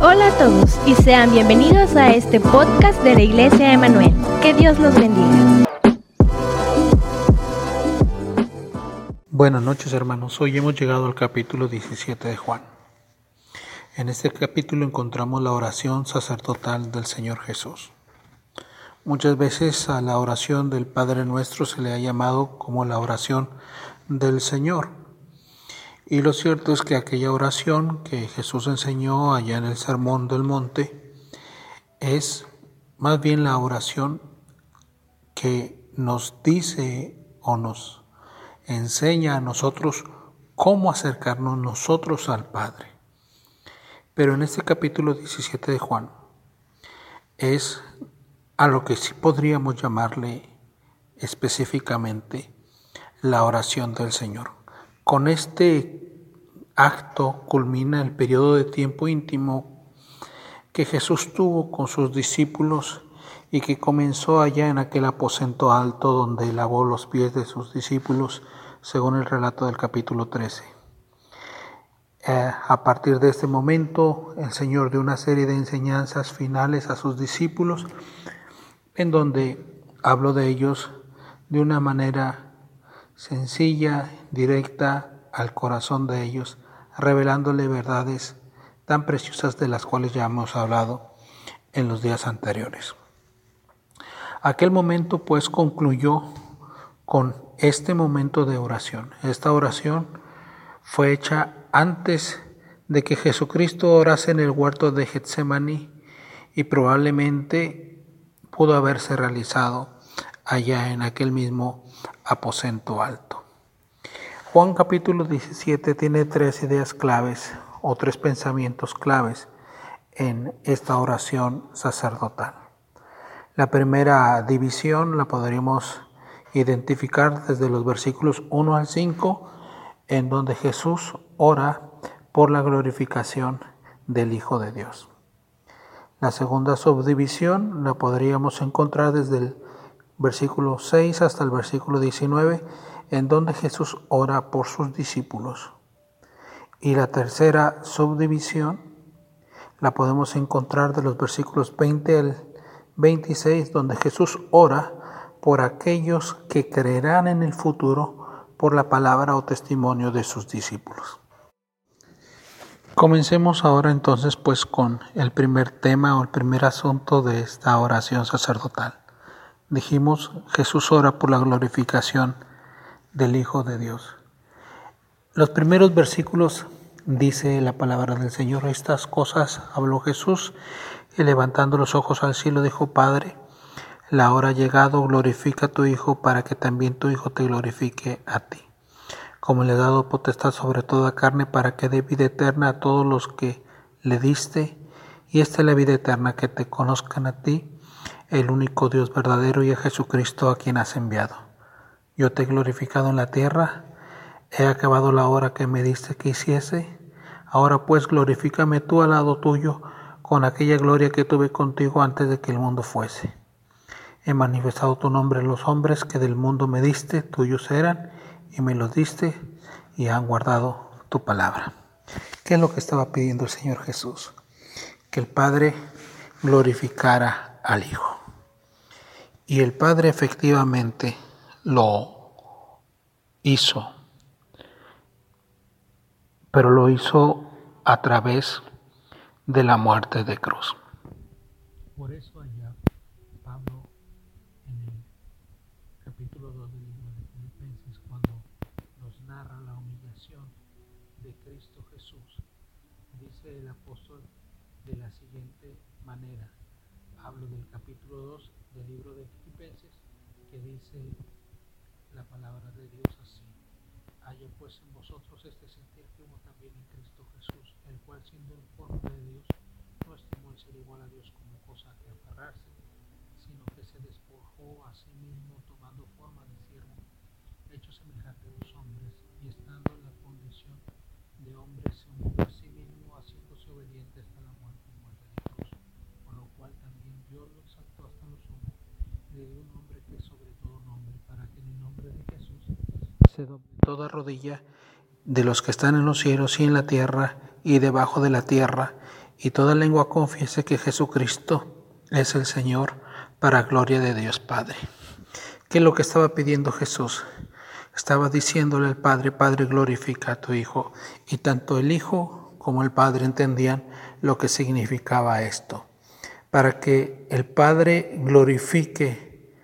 Hola a todos y sean bienvenidos a este podcast de la Iglesia Emanuel. Que Dios los bendiga. Buenas noches hermanos, hoy hemos llegado al capítulo 17 de Juan. En este capítulo encontramos la oración sacerdotal del Señor Jesús. Muchas veces a la oración del Padre Nuestro se le ha llamado como la oración del Señor. Y lo cierto es que aquella oración que Jesús enseñó allá en el Sermón del Monte es más bien la oración que nos dice o nos enseña a nosotros cómo acercarnos nosotros al Padre. Pero en este capítulo 17 de Juan es a lo que sí podríamos llamarle específicamente la oración del Señor. Con este acto culmina el periodo de tiempo íntimo que Jesús tuvo con sus discípulos y que comenzó allá en aquel aposento alto donde lavó los pies de sus discípulos, según el relato del capítulo 13. Eh, a partir de este momento, el Señor dio una serie de enseñanzas finales a sus discípulos, en donde habló de ellos de una manera sencilla, directa al corazón de ellos, revelándole verdades tan preciosas de las cuales ya hemos hablado en los días anteriores. Aquel momento pues concluyó con este momento de oración. Esta oración fue hecha antes de que Jesucristo orase en el huerto de Getsemaní y probablemente pudo haberse realizado allá en aquel mismo aposento alto. Juan capítulo 17 tiene tres ideas claves o tres pensamientos claves en esta oración sacerdotal. La primera división la podríamos identificar desde los versículos 1 al 5, en donde Jesús ora por la glorificación del Hijo de Dios. La segunda subdivisión la podríamos encontrar desde el versículo 6 hasta el versículo 19, en donde Jesús ora por sus discípulos. Y la tercera subdivisión la podemos encontrar de los versículos 20 al 26, donde Jesús ora por aquellos que creerán en el futuro por la palabra o testimonio de sus discípulos. Comencemos ahora entonces pues con el primer tema o el primer asunto de esta oración sacerdotal. Dijimos, Jesús ora por la glorificación del Hijo de Dios. Los primeros versículos dice la palabra del Señor, estas cosas habló Jesús y levantando los ojos al cielo dijo, Padre, la hora ha llegado, glorifica a tu Hijo para que también tu Hijo te glorifique a ti. Como le he dado potestad sobre toda carne para que dé vida eterna a todos los que le diste, y esta es la vida eterna, que te conozcan a ti el único Dios verdadero y a Jesucristo a quien has enviado. Yo te he glorificado en la tierra, he acabado la hora que me diste que hiciese, ahora pues glorifícame tú al lado tuyo con aquella gloria que tuve contigo antes de que el mundo fuese. He manifestado tu nombre a los hombres que del mundo me diste, tuyos eran, y me los diste, y han guardado tu palabra. ¿Qué es lo que estaba pidiendo el Señor Jesús? Que el Padre glorificara al Hijo. Y el Padre efectivamente lo hizo, pero lo hizo a través de la muerte de cruz. Por eso allá Pablo en el capítulo 2 del libro de Filipenses, cuando nos narra la humillación de Cristo Jesús, dice el apóstol de la siguiente manera. Hablo del capítulo 2 del libro de que dice la palabra de Dios así. Haya pues en vosotros este sentir que hubo también en Cristo Jesús, el cual siendo en forma de Dios, no estimó el ser igual a Dios como cosa que aferrarse, sino que se despojó a sí mismo tomando forma de siervo, hecho semejante a los hombres, y estando en la condición de hombre se a sí mismo, haciéndose obediente hasta la muerte y muerte de cruz, por lo cual también Dios lo exaltó hasta los hombres de un nombre que sobre todo nombre, para que en el nombre de Jesús toda rodilla de los que están en los cielos y en la tierra y debajo de la tierra, y toda lengua confiese que Jesucristo es el Señor para gloria de Dios Padre. ¿Qué es lo que estaba pidiendo Jesús? Estaba diciéndole al Padre, Padre, glorifica a tu Hijo. Y tanto el Hijo como el Padre entendían lo que significaba esto. Para que el Padre glorifique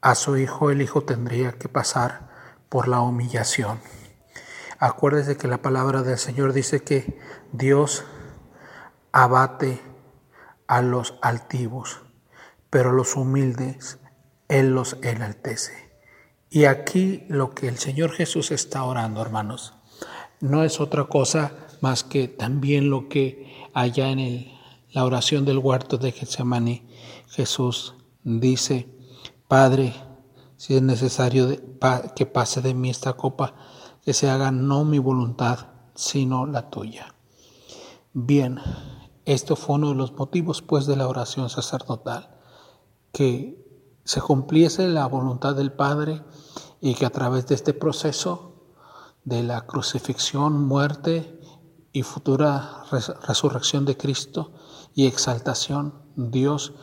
a su Hijo, el Hijo tendría que pasar por la humillación. Acuérdese que la palabra del Señor dice que Dios abate a los altivos, pero los humildes Él los enaltece. Y aquí lo que el Señor Jesús está orando, hermanos, no es otra cosa más que también lo que allá en la oración del huerto de Getsemaní Jesús dice, Padre, si es necesario que pase de mí esta copa, que se haga no mi voluntad, sino la tuya. Bien, esto fue uno de los motivos pues de la oración sacerdotal, que se cumpliese la voluntad del Padre y que a través de este proceso de la crucifixión, muerte y futura resurrección de Cristo y exaltación, Dios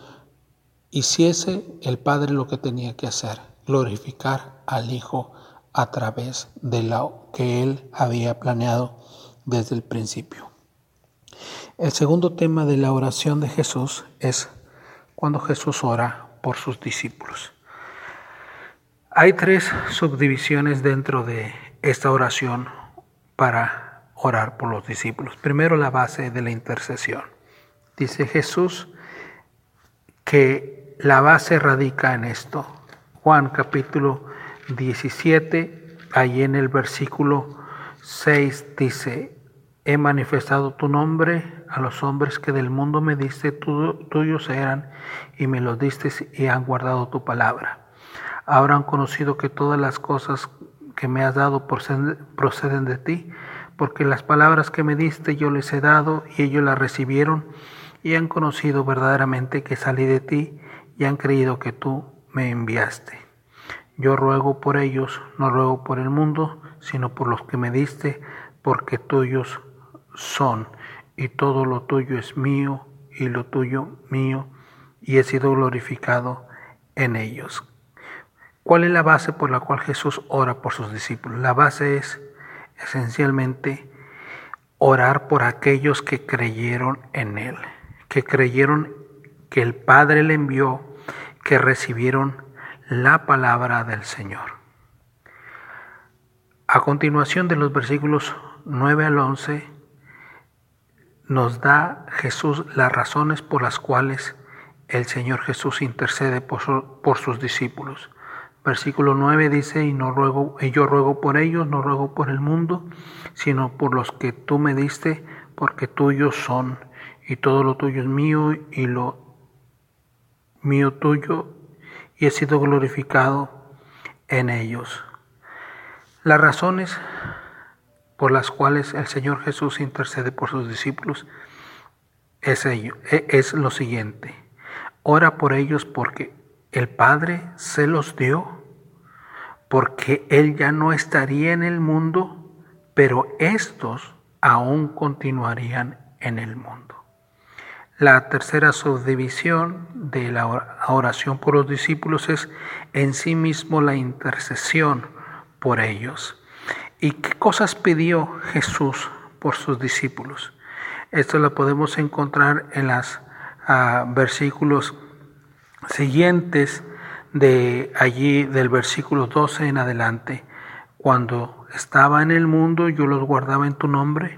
hiciese el Padre lo que tenía que hacer, glorificar al Hijo a través de lo que Él había planeado desde el principio. El segundo tema de la oración de Jesús es cuando Jesús ora por sus discípulos. Hay tres subdivisiones dentro de esta oración para orar por los discípulos. Primero la base de la intercesión. Dice Jesús que la base radica en esto. Juan capítulo 17, ahí en el versículo 6 dice, He manifestado tu nombre a los hombres que del mundo me diste, tuyos eran, y me los diste y han guardado tu palabra. Ahora han conocido que todas las cosas que me has dado proceden de ti, porque las palabras que me diste yo les he dado y ellos las recibieron y han conocido verdaderamente que salí de ti y han creído que tú me enviaste. Yo ruego por ellos, no ruego por el mundo, sino por los que me diste, porque tuyos son, y todo lo tuyo es mío, y lo tuyo mío, y he sido glorificado en ellos. ¿Cuál es la base por la cual Jesús ora por sus discípulos? La base es esencialmente orar por aquellos que creyeron en Él, que creyeron que el Padre le envió, que recibieron la palabra del Señor. A continuación de los versículos 9 al 11, nos da Jesús las razones por las cuales el Señor Jesús intercede por, sus discípulos. Versículo 9 dice, y, y yo ruego por ellos, no ruego por el mundo, sino por los que tú me diste, porque tuyos son, y todo lo tuyo es mío, y lo mío tuyo, y he sido glorificado en ellos. Las razones por las cuales el Señor Jesús intercede por sus discípulos es, ello, e, es lo siguiente. Ora por ellos porque el Padre se los dio, porque Él ya no estaría en el mundo, pero estos aún continuarían en el mundo. La tercera subdivisión de la oración por los discípulos es en sí mismo la intercesión por ellos. ¿Y qué cosas pidió Jesús por sus discípulos? Esto lo podemos encontrar en los ah, versículos siguientes de allí del versículo 12 en adelante. Cuando estaba en el mundo yo los guardaba en tu nombre,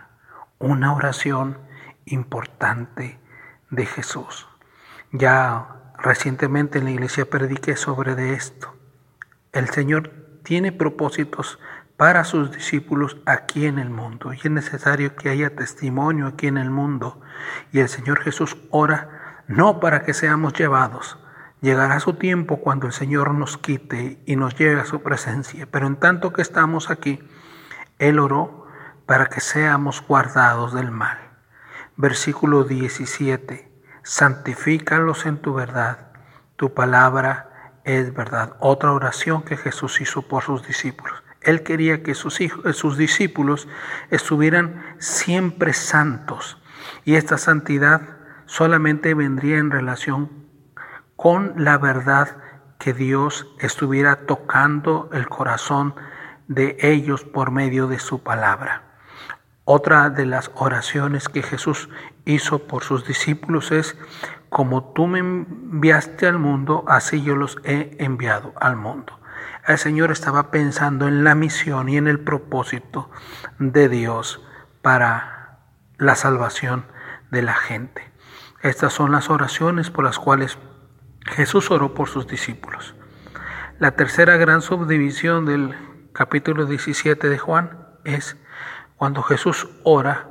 Una oración importante de Jesús. Ya recientemente en la iglesia prediqué sobre de esto. El Señor tiene propósitos para sus discípulos aquí en el mundo. Y es necesario que haya testimonio aquí en el mundo. Y el Señor Jesús ora no para que seamos llevados. Llegará su tiempo cuando el Señor nos quite y nos lleve a su presencia. Pero en tanto que estamos aquí, Él oró para que seamos guardados del mal. Versículo 17. Santifícalos en tu verdad. Tu palabra es verdad. Otra oración que Jesús hizo por sus discípulos. Él quería que sus, hijos, sus discípulos estuvieran siempre santos. Y esta santidad solamente vendría en relación con la verdad que Dios estuviera tocando el corazón de ellos por medio de su palabra. Otra de las oraciones que Jesús hizo por sus discípulos es, como tú me enviaste al mundo, así yo los he enviado al mundo. El Señor estaba pensando en la misión y en el propósito de Dios para la salvación de la gente. Estas son las oraciones por las cuales Jesús oró por sus discípulos. La tercera gran subdivisión del capítulo 17 de Juan es cuando Jesús ora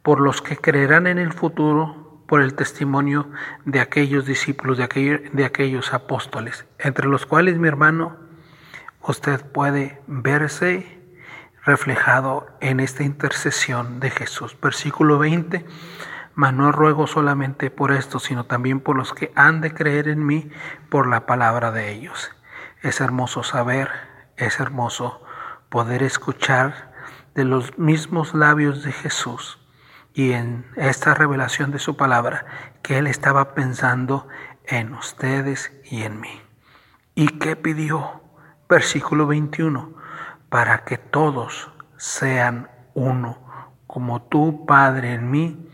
por los que creerán en el futuro por el testimonio de aquellos discípulos, de, aquellos, de aquellos apóstoles, entre los cuales mi hermano, usted puede verse reflejado en esta intercesión de Jesús. Versículo 20, mas no ruego solamente por esto, sino también por los que han de creer en mí por la palabra de ellos. Es hermoso saber, es hermoso poder escuchar de los mismos labios de Jesús y en esta revelación de su palabra que Él estaba pensando en ustedes y en mí. ¿Y qué pidió? Versículo 21, para que todos sean uno, como tú, Padre, en mí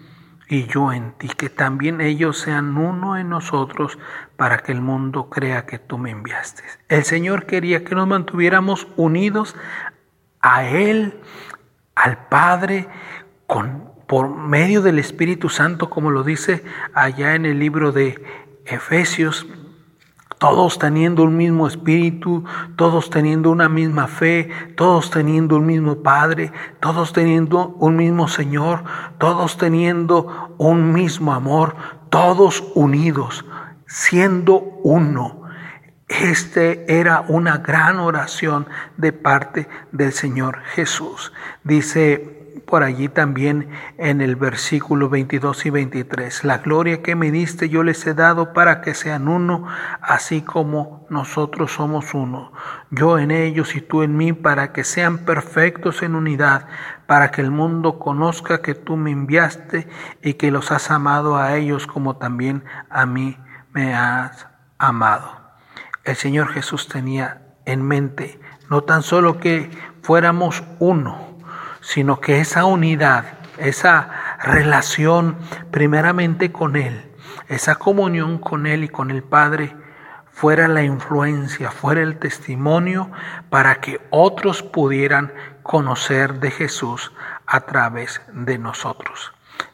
y yo en ti, que también ellos sean uno en nosotros, para que el mundo crea que tú me enviaste. El Señor quería que nos mantuviéramos unidos a Él al Padre con, por medio del Espíritu Santo, como lo dice allá en el libro de Efesios, todos teniendo un mismo espíritu, todos teniendo una misma fe, todos teniendo un mismo Padre, todos teniendo un mismo Señor, todos teniendo un mismo amor, todos unidos, siendo uno. Este era una gran oración de parte del Señor Jesús. Dice por allí también en el versículo 22 y 23, la gloria que me diste yo les he dado para que sean uno, así como nosotros somos uno, yo en ellos y tú en mí, para que sean perfectos en unidad, para que el mundo conozca que tú me enviaste y que los has amado a ellos como también a mí me has amado el Señor Jesús tenía en mente no tan solo que fuéramos uno, sino que esa unidad, esa relación primeramente con Él, esa comunión con Él y con el Padre, fuera la influencia, fuera el testimonio para que otros pudieran conocer de Jesús a través de nosotros.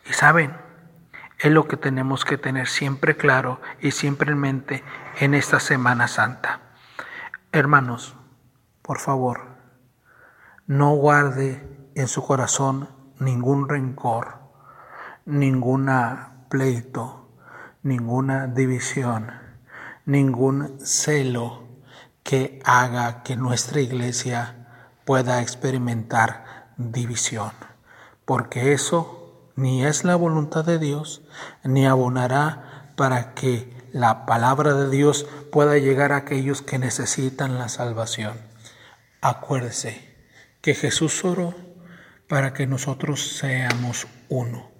Y saben, es lo que tenemos que tener siempre claro y siempre en mente en esta Semana Santa. Hermanos, por favor, no guarde en su corazón ningún rencor, ninguna pleito, ninguna división, ningún celo que haga que nuestra iglesia pueda experimentar división, porque eso ni es la voluntad de Dios, ni abonará para que la palabra de Dios pueda llegar a aquellos que necesitan la salvación. Acuérdese que Jesús oró para que nosotros seamos uno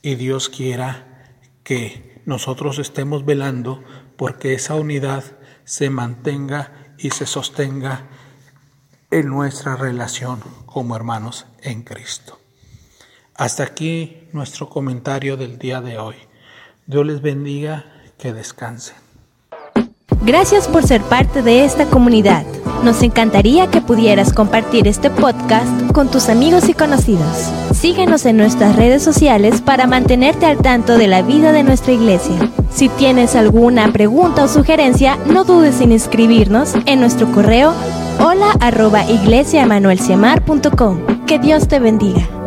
y Dios quiera que nosotros estemos velando porque esa unidad se mantenga y se sostenga en nuestra relación como hermanos en Cristo. Hasta aquí nuestro comentario del día de hoy. Dios les bendiga, que descansen. Gracias por ser parte de esta comunidad. Nos encantaría que pudieras compartir este podcast con tus amigos y conocidos. Síguenos en nuestras redes sociales para mantenerte al tanto de la vida de nuestra iglesia. Si tienes alguna pregunta o sugerencia, no dudes en inscribirnos en nuestro correo hola arroba. Que Dios te bendiga.